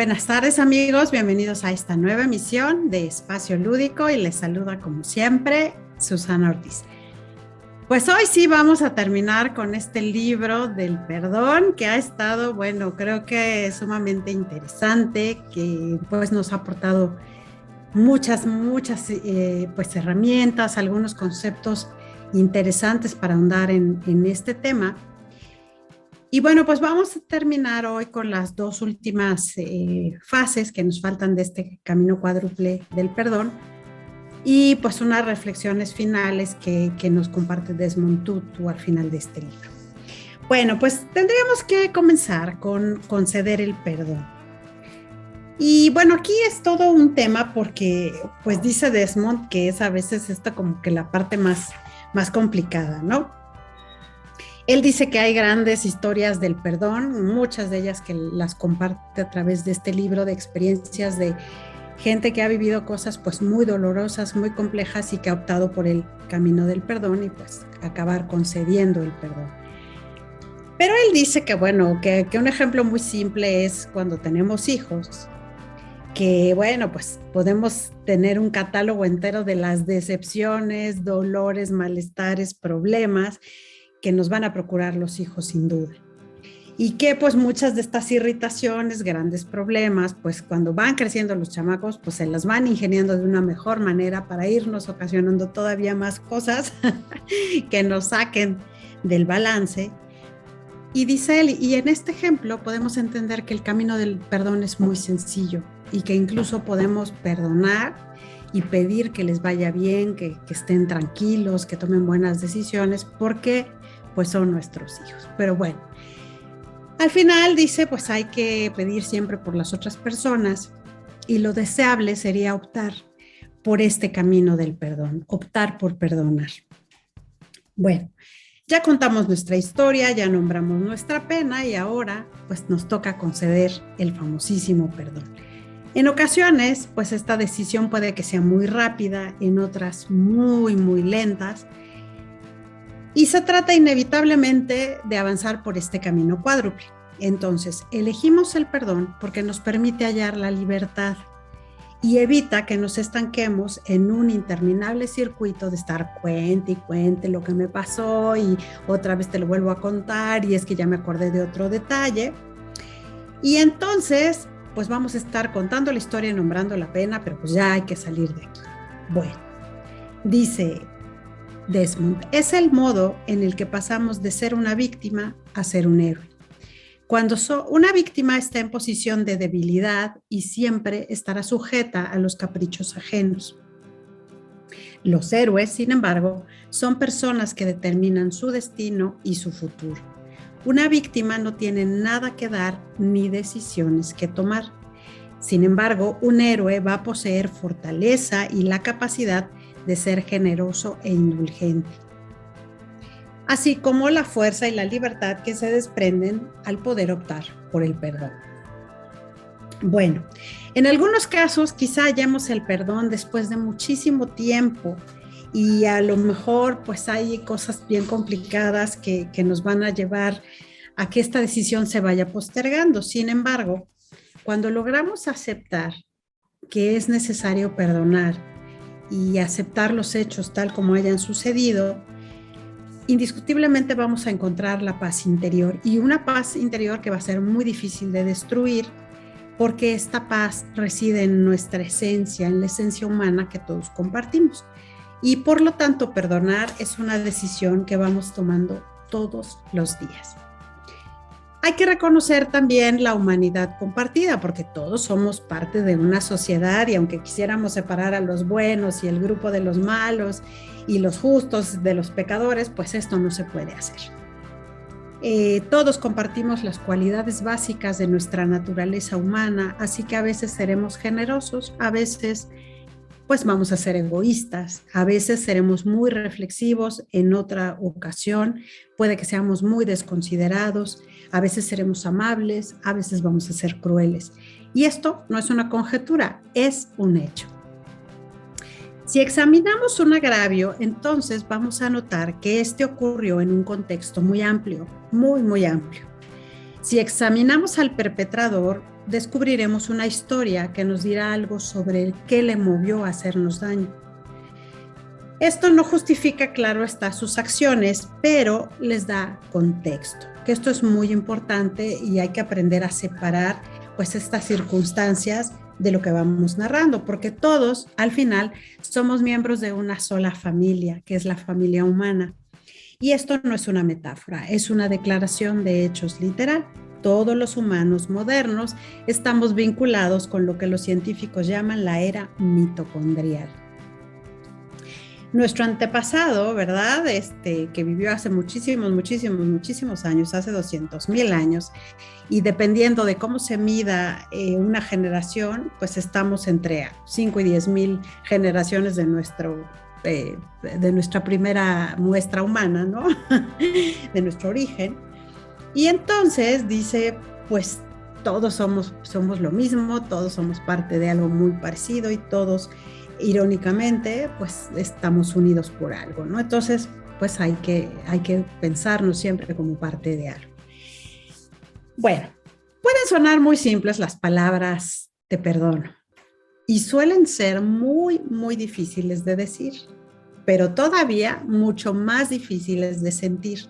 Buenas tardes amigos, bienvenidos a esta nueva emisión de Espacio Lúdico y les saluda como siempre Susana Ortiz. Pues hoy sí vamos a terminar con este libro del perdón que ha estado, bueno, creo que sumamente interesante, que pues nos ha aportado muchas, muchas eh, pues herramientas, algunos conceptos interesantes para ahondar en, en este tema. Y bueno, pues vamos a terminar hoy con las dos últimas eh, fases que nos faltan de este camino cuádruple del perdón y pues unas reflexiones finales que, que nos comparte Desmond Tutu al final de este libro. Bueno, pues tendríamos que comenzar con conceder el perdón. Y bueno, aquí es todo un tema porque pues dice Desmond que es a veces esta como que la parte más, más complicada, ¿no? Él dice que hay grandes historias del perdón, muchas de ellas que las comparte a través de este libro de experiencias de gente que ha vivido cosas pues muy dolorosas, muy complejas y que ha optado por el camino del perdón y pues acabar concediendo el perdón. Pero él dice que bueno, que, que un ejemplo muy simple es cuando tenemos hijos, que bueno, pues podemos tener un catálogo entero de las decepciones, dolores, malestares, problemas que nos van a procurar los hijos sin duda. Y que pues muchas de estas irritaciones, grandes problemas, pues cuando van creciendo los chamacos, pues se las van ingeniando de una mejor manera para irnos ocasionando todavía más cosas que nos saquen del balance. Y dice él, y en este ejemplo podemos entender que el camino del perdón es muy sencillo y que incluso podemos perdonar y pedir que les vaya bien, que, que estén tranquilos, que tomen buenas decisiones, porque pues son nuestros hijos. Pero bueno, al final dice, pues hay que pedir siempre por las otras personas y lo deseable sería optar por este camino del perdón, optar por perdonar. Bueno, ya contamos nuestra historia, ya nombramos nuestra pena y ahora pues nos toca conceder el famosísimo perdón. En ocasiones, pues esta decisión puede que sea muy rápida, en otras muy, muy lentas, y se trata inevitablemente de avanzar por este camino cuádruple. Entonces, elegimos el perdón porque nos permite hallar la libertad y evita que nos estanquemos en un interminable circuito de estar cuente y cuente lo que me pasó y otra vez te lo vuelvo a contar y es que ya me acordé de otro detalle. Y entonces, pues vamos a estar contando la historia y nombrando la pena, pero pues ya hay que salir de aquí. Bueno, dice Desmond, es el modo en el que pasamos de ser una víctima a ser un héroe. Cuando una víctima está en posición de debilidad y siempre estará sujeta a los caprichos ajenos. Los héroes, sin embargo, son personas que determinan su destino y su futuro. Una víctima no tiene nada que dar ni decisiones que tomar. Sin embargo, un héroe va a poseer fortaleza y la capacidad de ser generoso e indulgente, así como la fuerza y la libertad que se desprenden al poder optar por el perdón. Bueno, en algunos casos quizá hallemos el perdón después de muchísimo tiempo y a lo mejor pues hay cosas bien complicadas que, que nos van a llevar a que esta decisión se vaya postergando. Sin embargo, cuando logramos aceptar que es necesario perdonar y aceptar los hechos tal como hayan sucedido, indiscutiblemente vamos a encontrar la paz interior y una paz interior que va a ser muy difícil de destruir porque esta paz reside en nuestra esencia, en la esencia humana que todos compartimos. Y por lo tanto, perdonar es una decisión que vamos tomando todos los días. Hay que reconocer también la humanidad compartida, porque todos somos parte de una sociedad y aunque quisiéramos separar a los buenos y el grupo de los malos y los justos de los pecadores, pues esto no se puede hacer. Eh, todos compartimos las cualidades básicas de nuestra naturaleza humana, así que a veces seremos generosos, a veces pues vamos a ser egoístas, a veces seremos muy reflexivos, en otra ocasión puede que seamos muy desconsiderados, a veces seremos amables, a veces vamos a ser crueles. Y esto no es una conjetura, es un hecho. Si examinamos un agravio, entonces vamos a notar que este ocurrió en un contexto muy amplio, muy, muy amplio. Si examinamos al perpetrador, descubriremos una historia que nos dirá algo sobre el qué le movió a hacernos daño. Esto no justifica, claro está, sus acciones, pero les da contexto, que esto es muy importante y hay que aprender a separar pues estas circunstancias de lo que vamos narrando, porque todos al final somos miembros de una sola familia, que es la familia humana. Y esto no es una metáfora, es una declaración de hechos literal. Todos los humanos modernos estamos vinculados con lo que los científicos llaman la era mitocondrial nuestro antepasado, ¿verdad? Este, que vivió hace muchísimos, muchísimos, muchísimos años, hace 200 mil años, y dependiendo de cómo se mida eh, una generación, pues estamos entre 5 y 10 mil generaciones de nuestro eh, de nuestra primera muestra humana, ¿no? de nuestro origen. Y entonces dice, pues todos somos, somos lo mismo, todos somos parte de algo muy parecido y todos irónicamente, pues estamos unidos por algo, ¿no? Entonces, pues hay que, hay que pensarnos siempre como parte de algo. Bueno, pueden sonar muy simples las palabras te perdono y suelen ser muy, muy difíciles de decir, pero todavía mucho más difíciles de sentir.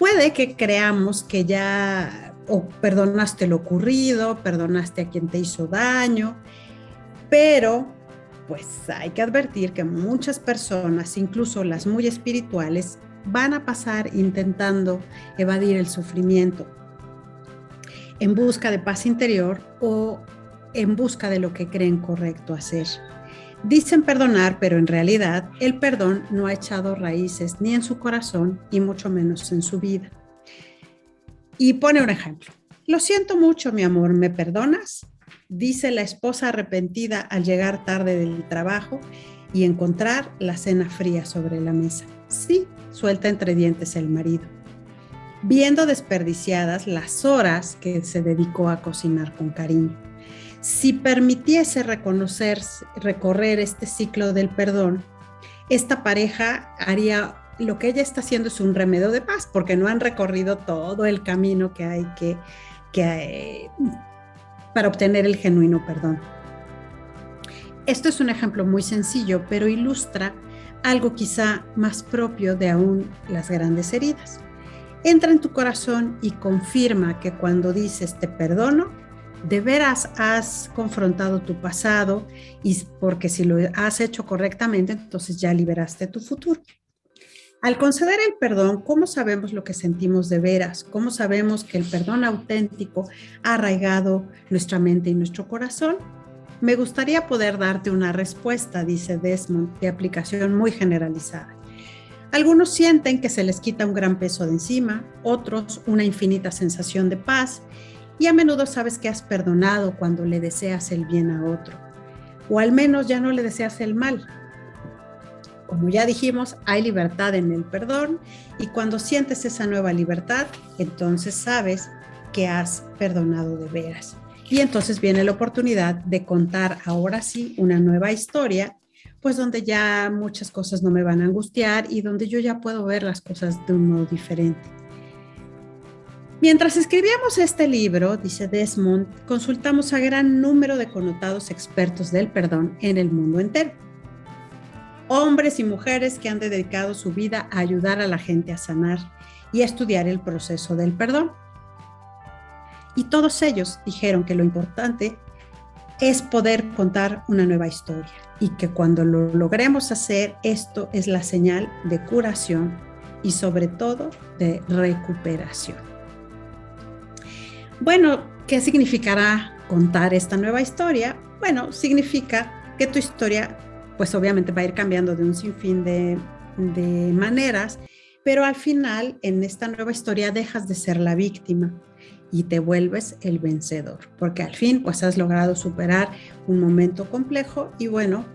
Puede que creamos que ya o perdonaste lo ocurrido, perdonaste a quien te hizo daño, pero pues hay que advertir que muchas personas, incluso las muy espirituales, van a pasar intentando evadir el sufrimiento en busca de paz interior o en busca de lo que creen correcto hacer. Dicen perdonar, pero en realidad el perdón no ha echado raíces ni en su corazón y mucho menos en su vida. Y pone un ejemplo. Lo siento mucho, mi amor, ¿me perdonas? dice la esposa arrepentida al llegar tarde del trabajo y encontrar la cena fría sobre la mesa. Sí, suelta entre dientes el marido, viendo desperdiciadas las horas que se dedicó a cocinar con cariño. Si permitiese reconocer, recorrer este ciclo del perdón, esta pareja haría lo que ella está haciendo es un remedio de paz, porque no han recorrido todo el camino que hay que, eh, para obtener el genuino perdón. Esto es un ejemplo muy sencillo, pero ilustra algo quizá más propio de aún las grandes heridas. Entra en tu corazón y confirma que cuando dices te perdono, de veras has confrontado tu pasado y porque si lo has hecho correctamente, entonces ya liberaste tu futuro. Al conceder el perdón, ¿cómo sabemos lo que sentimos de veras? ¿Cómo sabemos que el perdón auténtico ha arraigado nuestra mente y nuestro corazón? Me gustaría poder darte una respuesta, dice Desmond, de aplicación muy generalizada. Algunos sienten que se les quita un gran peso de encima, otros una infinita sensación de paz y a menudo sabes que has perdonado cuando le deseas el bien a otro, o al menos ya no le deseas el mal, como ya dijimos, hay libertad en el perdón y cuando sientes esa nueva libertad, entonces sabes que has perdonado de veras. Y entonces viene la oportunidad de contar ahora sí una nueva historia, pues donde ya muchas cosas no me van a angustiar y donde yo ya puedo ver las cosas de un modo diferente. Mientras escribíamos este libro, dice Desmond, consultamos a gran número de connotados expertos del perdón en el mundo entero hombres y mujeres que han dedicado su vida a ayudar a la gente a sanar y a estudiar el proceso del perdón. Y todos ellos dijeron que lo importante es poder contar una nueva historia y que cuando lo logremos hacer, esto es la señal de curación y sobre todo de recuperación. Bueno, ¿qué significará contar esta nueva historia? Bueno, significa que tu historia pues obviamente va a ir cambiando de un sinfín de, de maneras, pero al final en esta nueva historia dejas de ser la víctima y te vuelves el vencedor, porque al fin pues has logrado superar un momento complejo y bueno,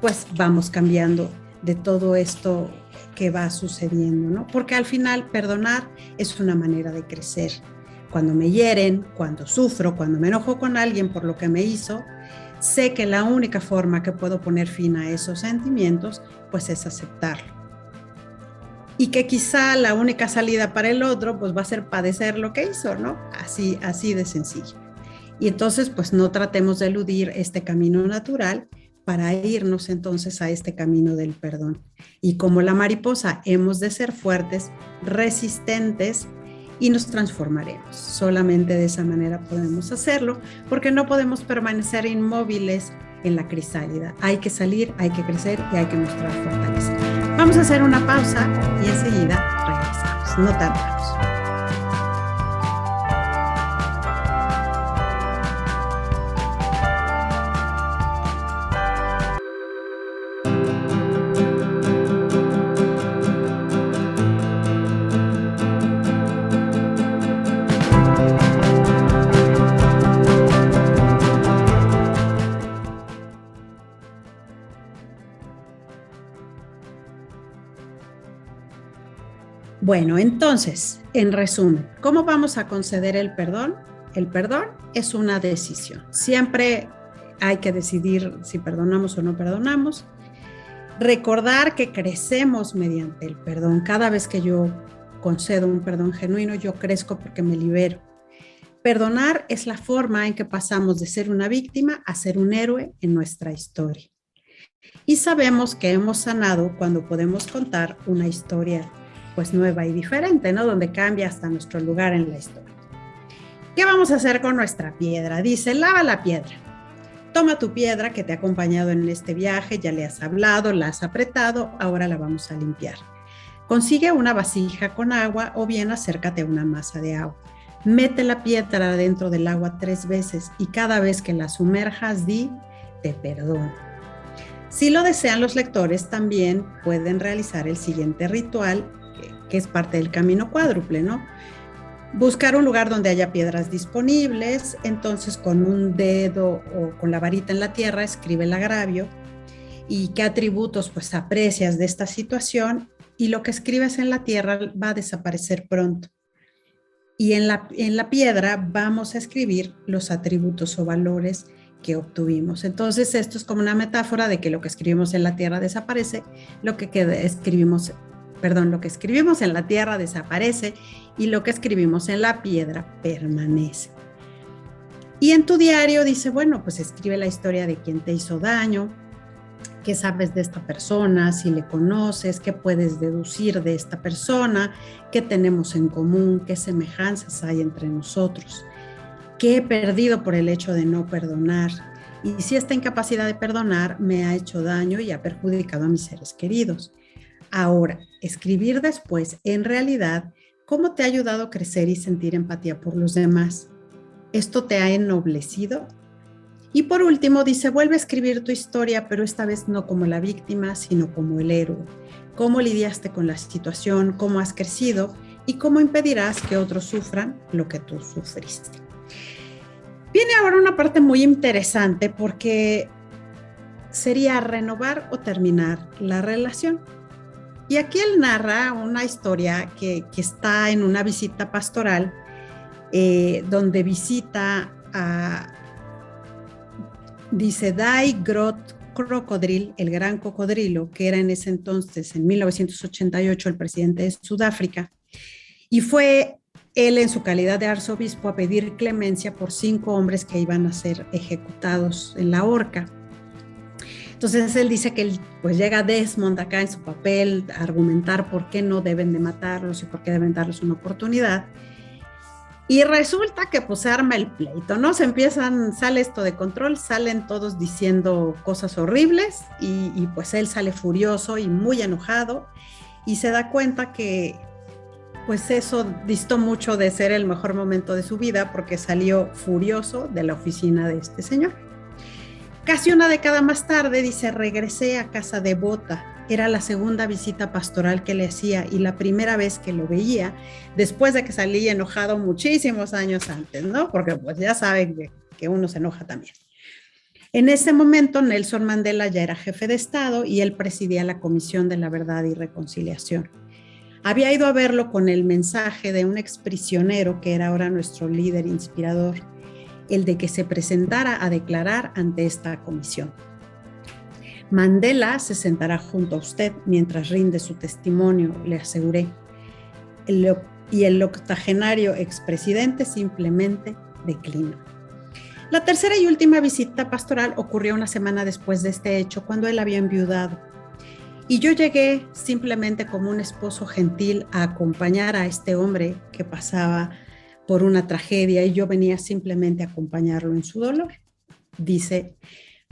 pues vamos cambiando de todo esto que va sucediendo, ¿no? Porque al final perdonar es una manera de crecer. Cuando me hieren, cuando sufro, cuando me enojo con alguien por lo que me hizo, sé que la única forma que puedo poner fin a esos sentimientos, pues es aceptarlo. Y que quizá la única salida para el otro, pues va a ser padecer lo que hizo, ¿no? Así, así de sencillo. Y entonces, pues no tratemos de eludir este camino natural para irnos entonces a este camino del perdón. Y como la mariposa, hemos de ser fuertes, resistentes y nos transformaremos. Solamente de esa manera podemos hacerlo, porque no podemos permanecer inmóviles en la crisálida. Hay que salir, hay que crecer y hay que mostrar fortaleza. Vamos a hacer una pausa y enseguida regresamos. No tardamos. Bueno, entonces, en resumen, ¿cómo vamos a conceder el perdón? El perdón es una decisión. Siempre hay que decidir si perdonamos o no perdonamos. Recordar que crecemos mediante el perdón. Cada vez que yo concedo un perdón genuino, yo crezco porque me libero. Perdonar es la forma en que pasamos de ser una víctima a ser un héroe en nuestra historia. Y sabemos que hemos sanado cuando podemos contar una historia pues nueva y diferente, ¿no? Donde cambia hasta nuestro lugar en la historia. ¿Qué vamos a hacer con nuestra piedra? Dice, lava la piedra. Toma tu piedra que te ha acompañado en este viaje, ya le has hablado, la has apretado, ahora la vamos a limpiar. Consigue una vasija con agua o bien acércate a una masa de agua. Mete la piedra dentro del agua tres veces y cada vez que la sumerjas di, te perdono. Si lo desean los lectores, también pueden realizar el siguiente ritual es parte del camino cuádruple, ¿no? Buscar un lugar donde haya piedras disponibles, entonces con un dedo o con la varita en la tierra escribe el agravio y qué atributos pues aprecias de esta situación y lo que escribes en la tierra va a desaparecer pronto. Y en la, en la piedra vamos a escribir los atributos o valores que obtuvimos. Entonces esto es como una metáfora de que lo que escribimos en la tierra desaparece, lo que escribimos perdón, lo que escribimos en la tierra desaparece y lo que escribimos en la piedra permanece. Y en tu diario dice, bueno, pues escribe la historia de quien te hizo daño, qué sabes de esta persona, si le conoces, qué puedes deducir de esta persona, qué tenemos en común, qué semejanzas hay entre nosotros, qué he perdido por el hecho de no perdonar y si esta incapacidad de perdonar me ha hecho daño y ha perjudicado a mis seres queridos. Ahora, escribir después, en realidad, ¿cómo te ha ayudado a crecer y sentir empatía por los demás? ¿Esto te ha ennoblecido? Y por último, dice, vuelve a escribir tu historia, pero esta vez no como la víctima, sino como el héroe. ¿Cómo lidiaste con la situación? ¿Cómo has crecido? ¿Y cómo impedirás que otros sufran lo que tú sufriste? Viene ahora una parte muy interesante porque sería renovar o terminar la relación. Y aquí él narra una historia que, está en una visita pastoral, eh, donde visita a, dice, Dai Grot Crocodril, el gran cocodrilo, que era en ese entonces, en 1988, el presidente de Sudáfrica, y fue él en su calidad de arzobispo a pedir clemencia por cinco hombres que iban a ser ejecutados en la horca. Entonces él dice que él, pues llega Desmond acá en su papel a argumentar por qué no deben de matarlos y por qué deben darles una oportunidad. Y resulta que pues se arma el pleito, ¿no? Se empiezan, sale esto de control, salen todos diciendo cosas horribles y, y pues él sale furioso y muy enojado y se da cuenta que pues eso distó mucho de ser el mejor momento de su vida porque salió furioso de la oficina de este señor. Casi una década más tarde, dice, regresé a casa de Bota. Era la segunda visita pastoral que le hacía y la primera vez que lo veía, después de que salí enojado muchísimos años antes, ¿no? Porque pues ya saben que, que uno se enoja también. En ese momento, Nelson Mandela ya era jefe de Estado y él presidía la Comisión de la Verdad y Reconciliación. Había ido a verlo con el mensaje de un exprisionero que era ahora nuestro líder inspirador el de que se presentara a declarar ante esta comisión. Mandela se sentará junto a usted mientras rinde su testimonio, le aseguré. y el octogenario expresidente simplemente declinó. La tercera y última visita pastoral ocurrió una semana después de este hecho, cuando él había enviudado. Y yo llegué simplemente como un esposo gentil a acompañar a este hombre que pasaba por una tragedia y yo venía simplemente a acompañarlo en su dolor. Dice,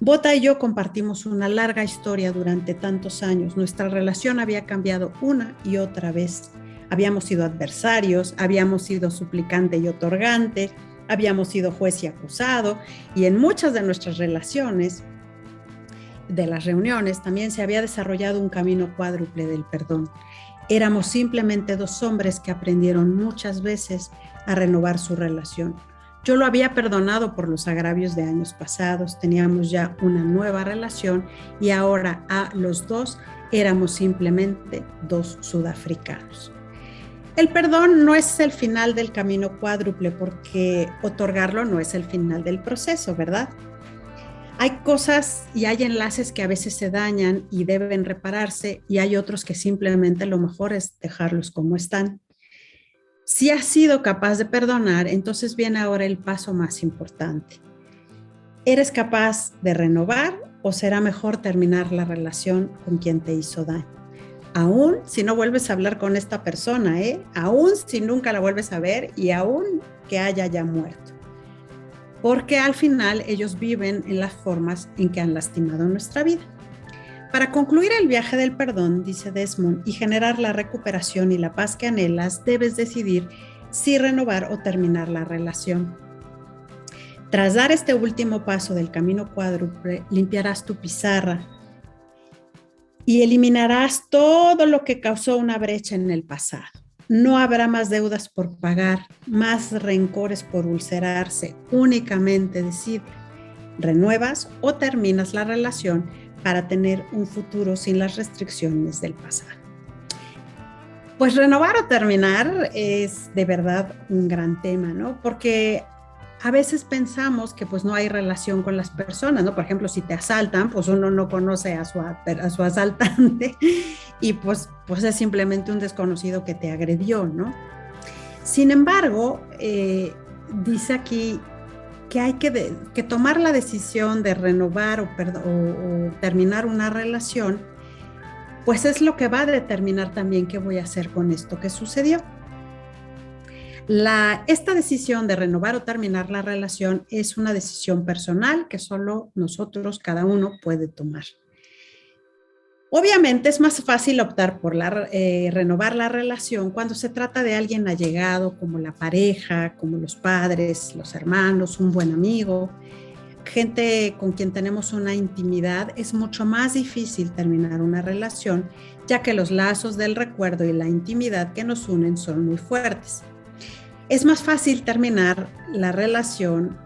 Bota y yo compartimos una larga historia durante tantos años. Nuestra relación había cambiado una y otra vez. Habíamos sido adversarios, habíamos sido suplicante y otorgante, habíamos sido juez y acusado, y en muchas de nuestras relaciones, de las reuniones, también se había desarrollado un camino cuádruple del perdón. Éramos simplemente dos hombres que aprendieron muchas veces a renovar su relación. Yo lo había perdonado por los agravios de años pasados, teníamos ya una nueva relación y ahora a los dos éramos simplemente dos sudafricanos. El perdón no es el final del camino cuádruple porque otorgarlo no es el final del proceso, ¿verdad? Hay cosas y hay enlaces que a veces se dañan y deben repararse y hay otros que simplemente lo mejor es dejarlos como están. Si has sido capaz de perdonar, entonces viene ahora el paso más importante. ¿Eres capaz de renovar o será mejor terminar la relación con quien te hizo daño? Aún si no vuelves a hablar con esta persona, ¿eh? aún si nunca la vuelves a ver y aún que haya ya muerto. Porque al final ellos viven en las formas en que han lastimado nuestra vida. Para concluir el viaje del perdón, dice Desmond, y generar la recuperación y la paz que anhelas, debes decidir si renovar o terminar la relación. Tras dar este último paso del camino cuádruple, limpiarás tu pizarra y eliminarás todo lo que causó una brecha en el pasado. No habrá más deudas por pagar, más rencores por ulcerarse. Únicamente decide, renuevas o terminas la relación para tener un futuro sin las restricciones del pasado. Pues renovar o terminar es de verdad un gran tema, ¿no? Porque a veces pensamos que pues no hay relación con las personas, ¿no? Por ejemplo, si te asaltan, pues uno no conoce a su, asaltante y pues, pues es simplemente un desconocido que te agredió, ¿no? Sin embargo, eh, dice aquí que hay que, tomar la decisión de renovar o, terminar una relación, pues es lo que va a determinar también qué voy a hacer con esto que sucedió. Esta decisión de renovar o terminar la relación es una decisión personal que solo nosotros, cada uno, puede tomar. Obviamente es más fácil optar por eh, renovar la relación cuando se trata de alguien allegado como la pareja, como los padres, los hermanos, un buen amigo, gente con quien tenemos una intimidad. Es mucho más difícil terminar una relación ya que los lazos del recuerdo y la intimidad que nos unen son muy fuertes. Es más fácil terminar la relación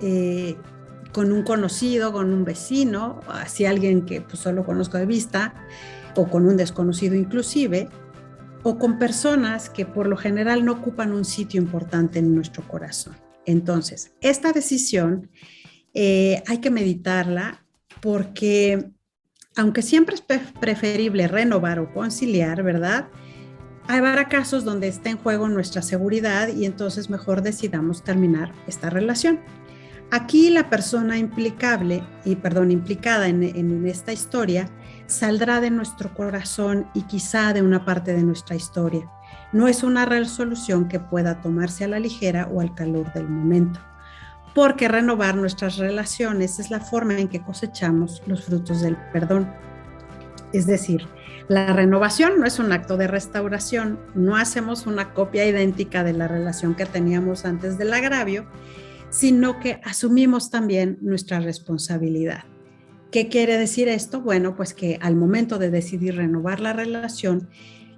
eh, con un conocido, con un vecino, así alguien que pues, solo conozco de vista, o con un desconocido inclusive, o con personas que por lo general no ocupan un sitio importante en nuestro corazón. Entonces, esta decisión eh, hay que meditarla porque aunque siempre es preferible renovar o conciliar, ¿verdad? Habrá casos donde está en juego nuestra seguridad y entonces mejor decidamos terminar esta relación. Aquí la persona implicable, y perdón, implicada en, en esta historia saldrá de nuestro corazón y quizá de una parte de nuestra historia. No es una resolución que pueda tomarse a la ligera o al calor del momento, porque renovar nuestras relaciones es la forma en que cosechamos los frutos del perdón. Es decir, la renovación no es un acto de restauración, no hacemos una copia idéntica de la relación que teníamos antes del agravio, sino que asumimos también nuestra responsabilidad. ¿Qué quiere decir esto? Bueno, pues que al momento de decidir renovar la relación,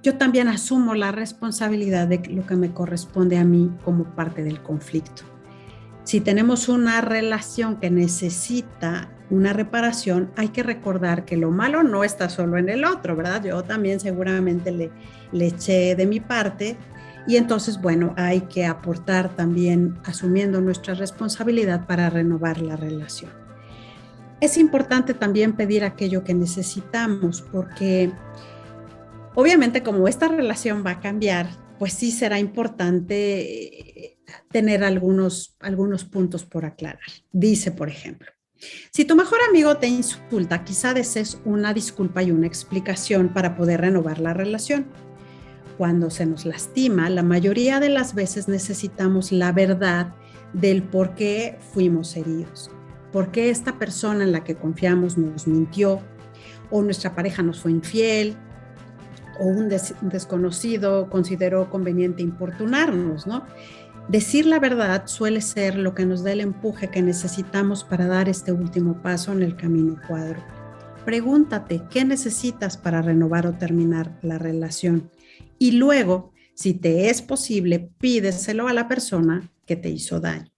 yo también asumo la responsabilidad de lo que me corresponde a mí como parte del conflicto. Si tenemos una relación que necesita una reparación, hay que recordar que lo malo no está solo en el otro, ¿verdad? Yo también seguramente le, le eché de mi parte y entonces, bueno, hay que aportar también asumiendo nuestra responsabilidad para renovar la relación. Es importante también pedir aquello que necesitamos porque obviamente como esta relación va a cambiar, pues sí será importante eh, tener algunos, algunos puntos por aclarar. Dice, por ejemplo, si tu mejor amigo te insulta, quizá desees una disculpa y una explicación para poder renovar la relación. Cuando se nos lastima, la mayoría de las veces necesitamos la verdad del por qué fuimos heridos, por qué esta persona en la que confiamos nos mintió, o nuestra pareja nos fue infiel, o un desconocido consideró conveniente importunarnos, ¿no? Decir la verdad suele ser lo que nos da el empuje que necesitamos para dar este último paso en el camino cuadro. Pregúntate qué necesitas para renovar o terminar la relación y luego, si te es posible, pídeselo a la persona que te hizo daño.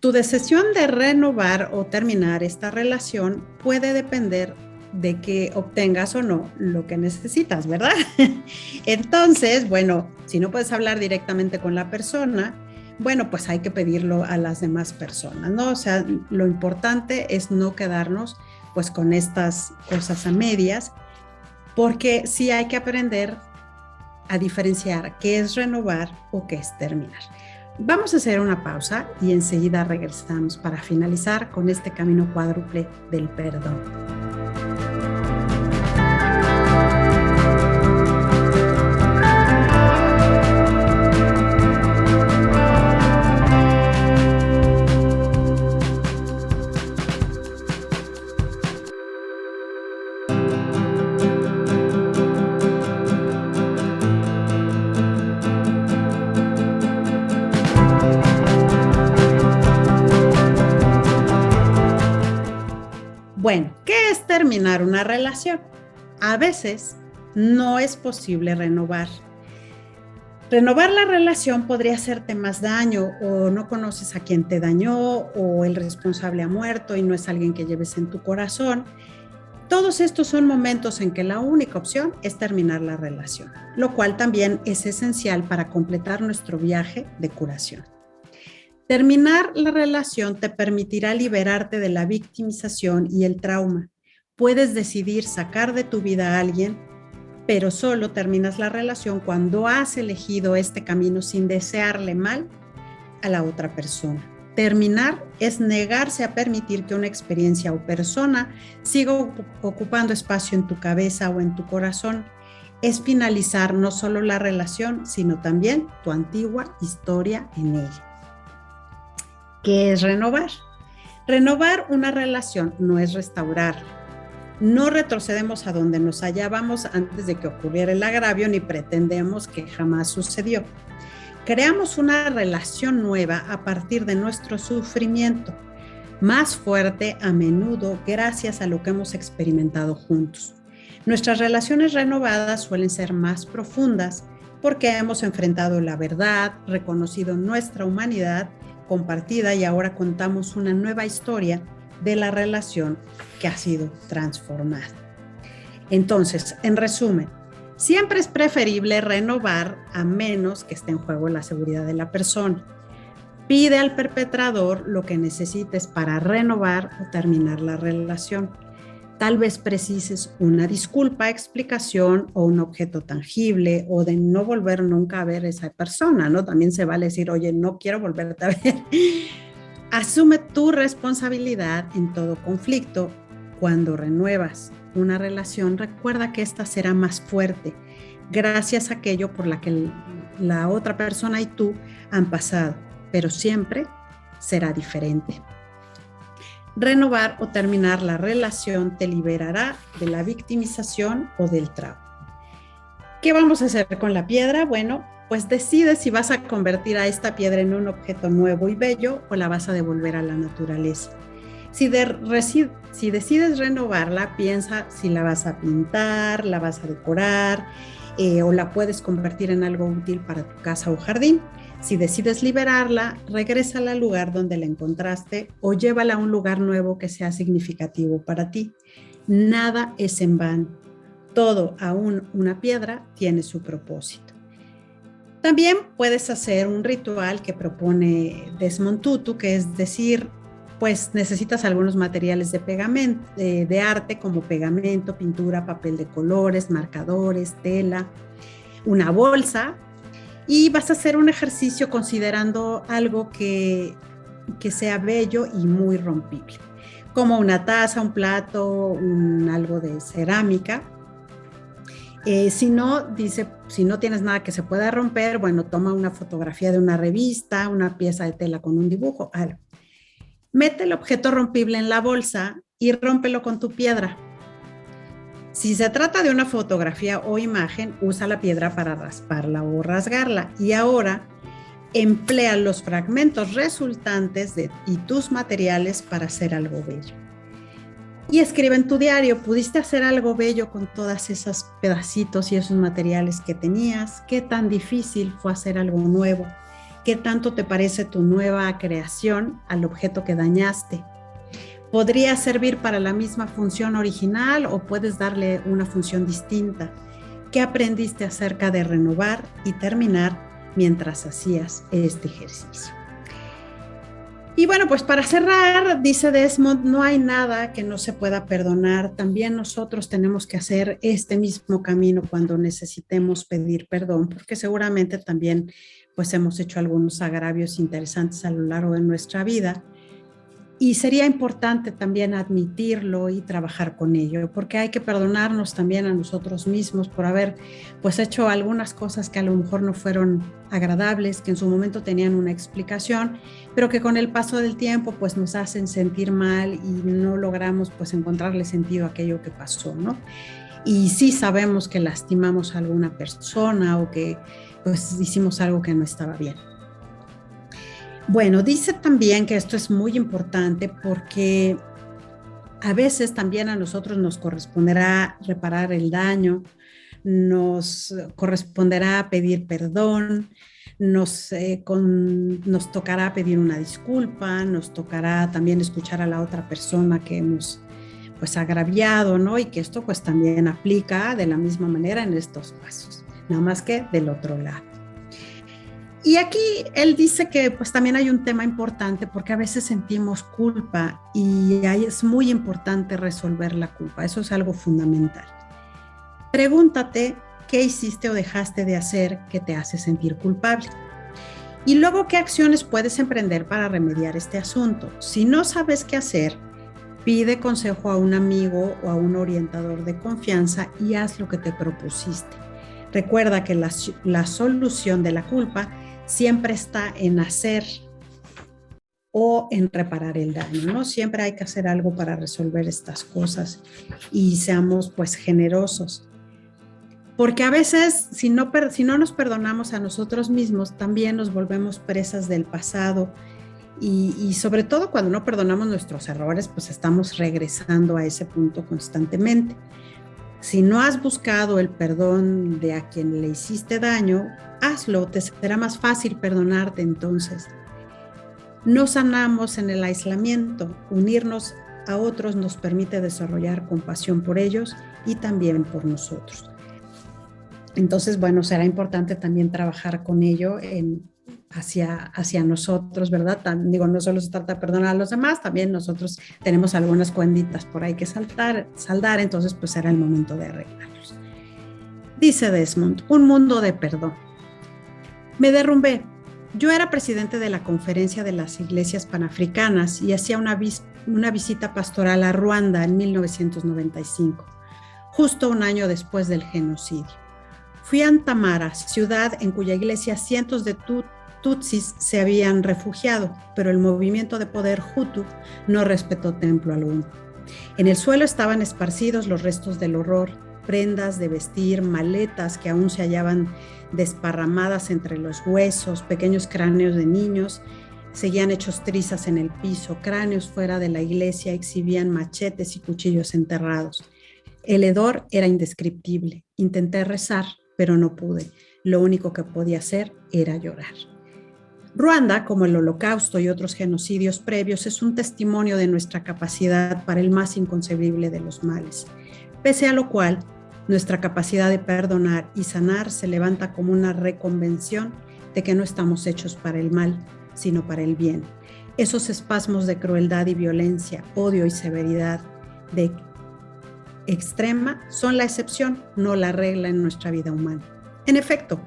Tu decisión de renovar o terminar esta relación puede depender de que obtengas o no lo que necesitas, ¿verdad? Entonces, bueno, si no puedes hablar directamente con la persona, bueno, pues hay que pedirlo a las demás personas, ¿no? O sea, lo importante es no quedarnos pues con estas cosas a medias, porque sí hay que aprender a diferenciar qué es renovar o qué es terminar. Vamos a hacer una pausa y enseguida regresamos para finalizar con este camino cuádruple del perdón. Bueno, ¿qué es terminar una relación? A veces no es posible renovar. Renovar la relación podría hacerte más daño o no conoces a quien te dañó o el responsable ha muerto y no es alguien que lleves en tu corazón. Todos estos son momentos en que la única opción es terminar la relación, lo cual también es esencial para completar nuestro viaje de curación. Terminar la relación te permitirá liberarte de la victimización y el trauma. Puedes decidir sacar de tu vida a alguien, pero solo terminas la relación cuando has elegido este camino sin desearle mal a la otra persona. Terminar es negarse a permitir que una experiencia o persona siga ocupando espacio en tu cabeza o en tu corazón. Es finalizar no solo la relación, sino también tu antigua historia en ella. ¿Qué es renovar? Renovar una relación no es restaurar. No retrocedemos a donde nos hallábamos antes de que ocurriera el agravio ni pretendemos que jamás sucedió. Creamos una relación nueva a partir de nuestro sufrimiento, más fuerte a menudo gracias a lo que hemos experimentado juntos. Nuestras relaciones renovadas suelen ser más profundas porque hemos enfrentado la verdad, reconocido nuestra humanidad compartida y ahora contamos una nueva historia de la relación que ha sido transformada. Entonces, en resumen, siempre es preferible renovar a menos que esté en juego la seguridad de la persona. Pide al perpetrador lo que necesites para renovar o terminar la relación. Tal vez precises una disculpa, explicación o un objeto tangible o de no volver nunca a ver a esa persona, ¿no? También se vale decir, oye, no quiero volverte a ver. Asume tu responsabilidad en todo conflicto. Cuando renuevas una relación, recuerda que esta será más fuerte gracias a aquello por la que la otra persona y tú han pasado, pero siempre será diferente. Renovar o terminar la relación te liberará de la victimización o del trauma. ¿Qué vamos a hacer con la piedra? Bueno, pues decide si vas a convertir a esta piedra en un objeto nuevo y bello o la vas a devolver a la naturaleza. Si, si, decides renovarla, piensa si la vas a pintar, la vas a decorar eh, o la puedes convertir en algo útil para tu casa o jardín. Si decides liberarla, regrésala al lugar donde la encontraste o llévala a un lugar nuevo que sea significativo para ti. Nada es en vano. Todo, aún una piedra, tiene su propósito. También puedes hacer un ritual que propone Desmond Tutu, que es decir, pues necesitas algunos materiales de pegamento, de arte como pegamento, pintura, papel de colores, marcadores, tela, una bolsa y vas a hacer un ejercicio considerando algo que, que sea bello y muy rompible, como una taza, un plato, un, algo de cerámica. Eh, si no, dice, si no tienes nada que se pueda romper, bueno, toma una fotografía de una revista, una pieza de tela con un dibujo, algo. Mete el objeto rompible en la bolsa y rómpelo con tu piedra. Si se trata de una fotografía o imagen, usa la piedra para rasparla o rasgarla. Y ahora emplea los fragmentos resultantes de, y tus materiales para hacer algo bello. Y escribe en tu diario, ¿pudiste hacer algo bello con todas esos pedacitos y esos materiales que tenías? ¿Qué tan difícil fue hacer algo nuevo? ¿Qué tanto te parece tu nueva creación al objeto que dañaste? Podría servir para la misma función original o puedes darle una función distinta. ¿Qué aprendiste acerca de renovar y terminar mientras hacías este ejercicio? Y bueno, pues para cerrar, dice Desmond, no hay nada que no se pueda perdonar. También nosotros tenemos que hacer este mismo camino cuando necesitemos pedir perdón, porque seguramente también pues hemos hecho algunos agravios interesantes a lo largo de nuestra vida y sería importante también admitirlo y trabajar con ello, porque hay que perdonarnos también a nosotros mismos por haber pues hecho algunas cosas que a lo mejor no fueron agradables, que en su momento tenían una explicación, pero que con el paso del tiempo pues nos hacen sentir mal y no logramos pues encontrarle sentido a aquello que pasó, ¿no? Y sí sabemos que lastimamos a alguna persona o que pues hicimos algo que no estaba bien. Bueno, dice también que esto es muy importante porque a veces también a nosotros nos corresponderá reparar el daño, nos corresponderá pedir perdón, nos, eh, nos tocará pedir una disculpa, nos tocará también escuchar a la otra persona que hemos pues agraviado, ¿no? Y que esto pues también aplica de la misma manera en estos casos, nada más que del otro lado. Y aquí él dice que pues también hay un tema importante porque a veces sentimos culpa y ahí es muy importante resolver la culpa. Eso es algo fundamental. Pregúntate qué hiciste o dejaste de hacer que te hace sentir culpable. Y luego qué acciones puedes emprender para remediar este asunto. Si no sabes qué hacer, pide consejo a un amigo o a un orientador de confianza y haz lo que te propusiste. Recuerda que la, la solución de la culpa siempre está en hacer o en reparar el daño, ¿no? Siempre hay que hacer algo para resolver estas cosas y seamos pues generosos. Porque a veces si no, si no nos perdonamos a nosotros mismos, también nos volvemos presas del pasado y, y sobre todo cuando no perdonamos nuestros errores, pues estamos regresando a ese punto constantemente. Si no has buscado el perdón de a quien le hiciste daño, hazlo, te será más fácil perdonarte entonces. No sanamos en el aislamiento, unirnos a otros nos permite desarrollar compasión por ellos y también por nosotros. Entonces, bueno, será importante también trabajar con ello en, hacia, hacia nosotros, ¿verdad? digo, no solo se trata de perdonar a los demás, también nosotros tenemos algunas cuenditas por ahí que saltar, saldar, entonces pues será el momento de arreglarlos. Dice Desmond, un mundo de perdón. Me derrumbé. Yo era presidente de la Conferencia de las Iglesias Panafricanas y hacía una, una visita pastoral a Ruanda en 1995, justo un año después del genocidio. Fui a Antamara, ciudad en cuya iglesia cientos de tutsis se habían refugiado, pero el movimiento de poder Hutu no respetó templo alguno. En el suelo estaban esparcidos los restos del horror, prendas de vestir, maletas que aún se hallaban desparramadas entre los huesos, pequeños cráneos de niños, seguían hechos trizas en el piso, cráneos fuera de la iglesia exhibían machetes y cuchillos enterrados. El hedor era indescriptible. Intenté rezar, pero no pude. Lo único que podía hacer era llorar. Ruanda, como el holocausto y otros genocidios previos, es un testimonio de nuestra capacidad para el más inconcebible de los males, pese a lo cual nuestra capacidad de perdonar y sanar se levanta como una reconvención de que no estamos hechos para el mal, sino para el bien. Esos espasmos de crueldad y violencia, odio y severidad de extrema son la excepción, no la regla en nuestra vida humana. En efecto,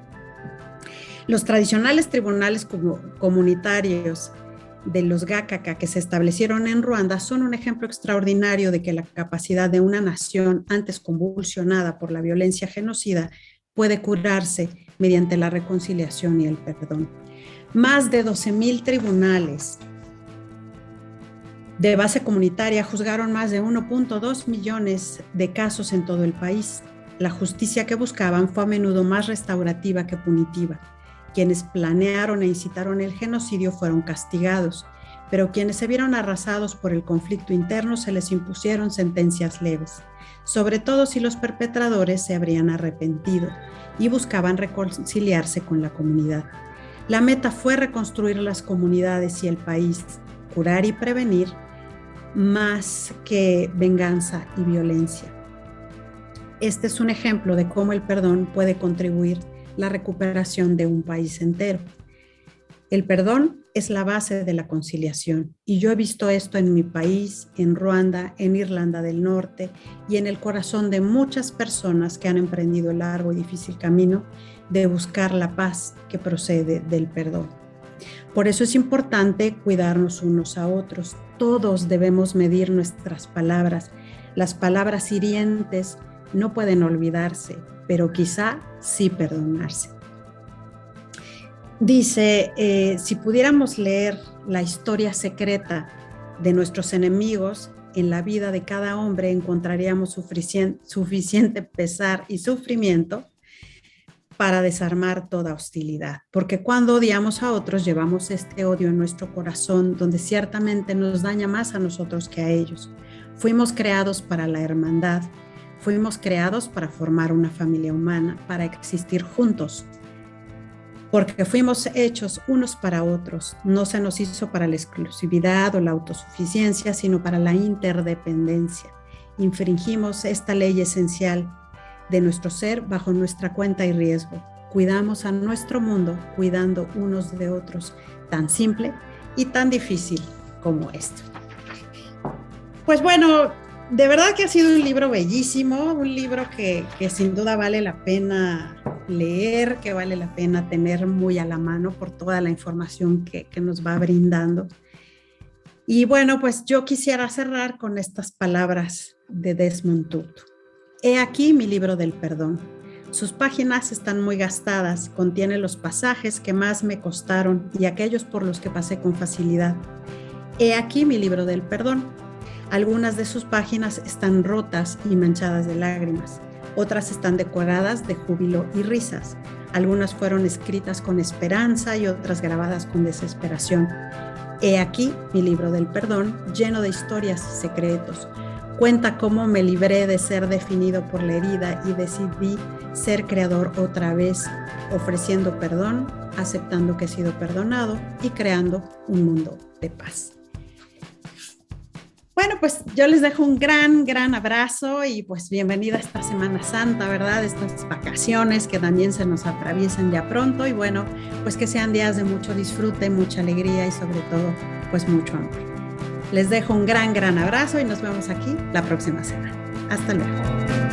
Los tradicionales tribunales comunitarios de los GACACA que se establecieron en Ruanda son un ejemplo extraordinario de que la capacidad de una nación antes convulsionada por la violencia genocida puede curarse mediante la reconciliación y el perdón. Más de 12.000 tribunales de base comunitaria juzgaron más de 1.2 millones de casos en todo el país. La justicia que buscaban fue a menudo más restaurativa que punitiva quienes planearon e incitaron el genocidio fueron castigados, pero quienes se vieron arrasados por el conflicto interno se les impusieron sentencias leves, sobre todo si los perpetradores se habrían arrepentido y buscaban reconciliarse con la comunidad. La meta fue reconstruir las comunidades y el país, curar y prevenir, más que venganza y violencia. Este es un ejemplo de cómo el perdón puede contribuir la recuperación de un país entero. El perdón es la base de la conciliación y yo he visto esto en mi país, en Ruanda, en Irlanda del Norte y en el corazón de muchas personas que han emprendido el largo y difícil camino de buscar la paz que procede del perdón. Por eso es importante cuidarnos unos a otros. Todos debemos medir nuestras palabras. Las palabras hirientes no pueden olvidarse, pero quizá sí perdonarse. Dice, eh, si pudiéramos leer la historia secreta de nuestros enemigos, en la vida de cada hombre encontraríamos suficiente, suficiente pesar y sufrimiento para desarmar toda hostilidad. Porque cuando odiamos a otros, llevamos este odio en nuestro corazón, donde ciertamente nos daña más a nosotros que a ellos. Fuimos creados para la hermandad, Fuimos creados para formar una familia humana, para existir juntos, porque fuimos hechos unos para otros. No se nos hizo para la exclusividad o la autosuficiencia, sino para la interdependencia. Infringimos esta ley esencial de nuestro ser bajo nuestra cuenta y riesgo. Cuidamos a nuestro mundo cuidando unos de otros, tan simple y tan difícil como esto. Pues bueno, de verdad que ha sido un libro bellísimo, un libro que, sin duda vale la pena leer, que vale la pena tener muy a la mano por toda la información que, nos va brindando. Y bueno, pues yo quisiera cerrar con estas palabras de Desmond Tutu. He aquí mi libro del perdón. Sus páginas están muy gastadas, contiene los pasajes que más me costaron y aquellos por los que pasé con facilidad. He aquí mi libro del perdón algunas de sus páginas están rotas y manchadas de lágrimas, otras están decoradas de júbilo y risas. Algunas fueron escritas con esperanza y otras grabadas con desesperación. He aquí mi libro del perdón, lleno de historias y secretos. Cuenta cómo me libré de ser definido por la herida y decidí ser creador otra vez, ofreciendo perdón, aceptando que he sido perdonado y creando un mundo de paz. Bueno, pues yo les dejo un gran, gran abrazo y pues bienvenida a esta Semana Santa, ¿verdad? Estas vacaciones que también se nos atraviesan ya pronto y bueno, pues que sean días de mucho disfrute, mucha alegría y sobre todo pues mucho amor. Les dejo un gran, gran abrazo y nos vemos aquí la próxima semana. Hasta luego.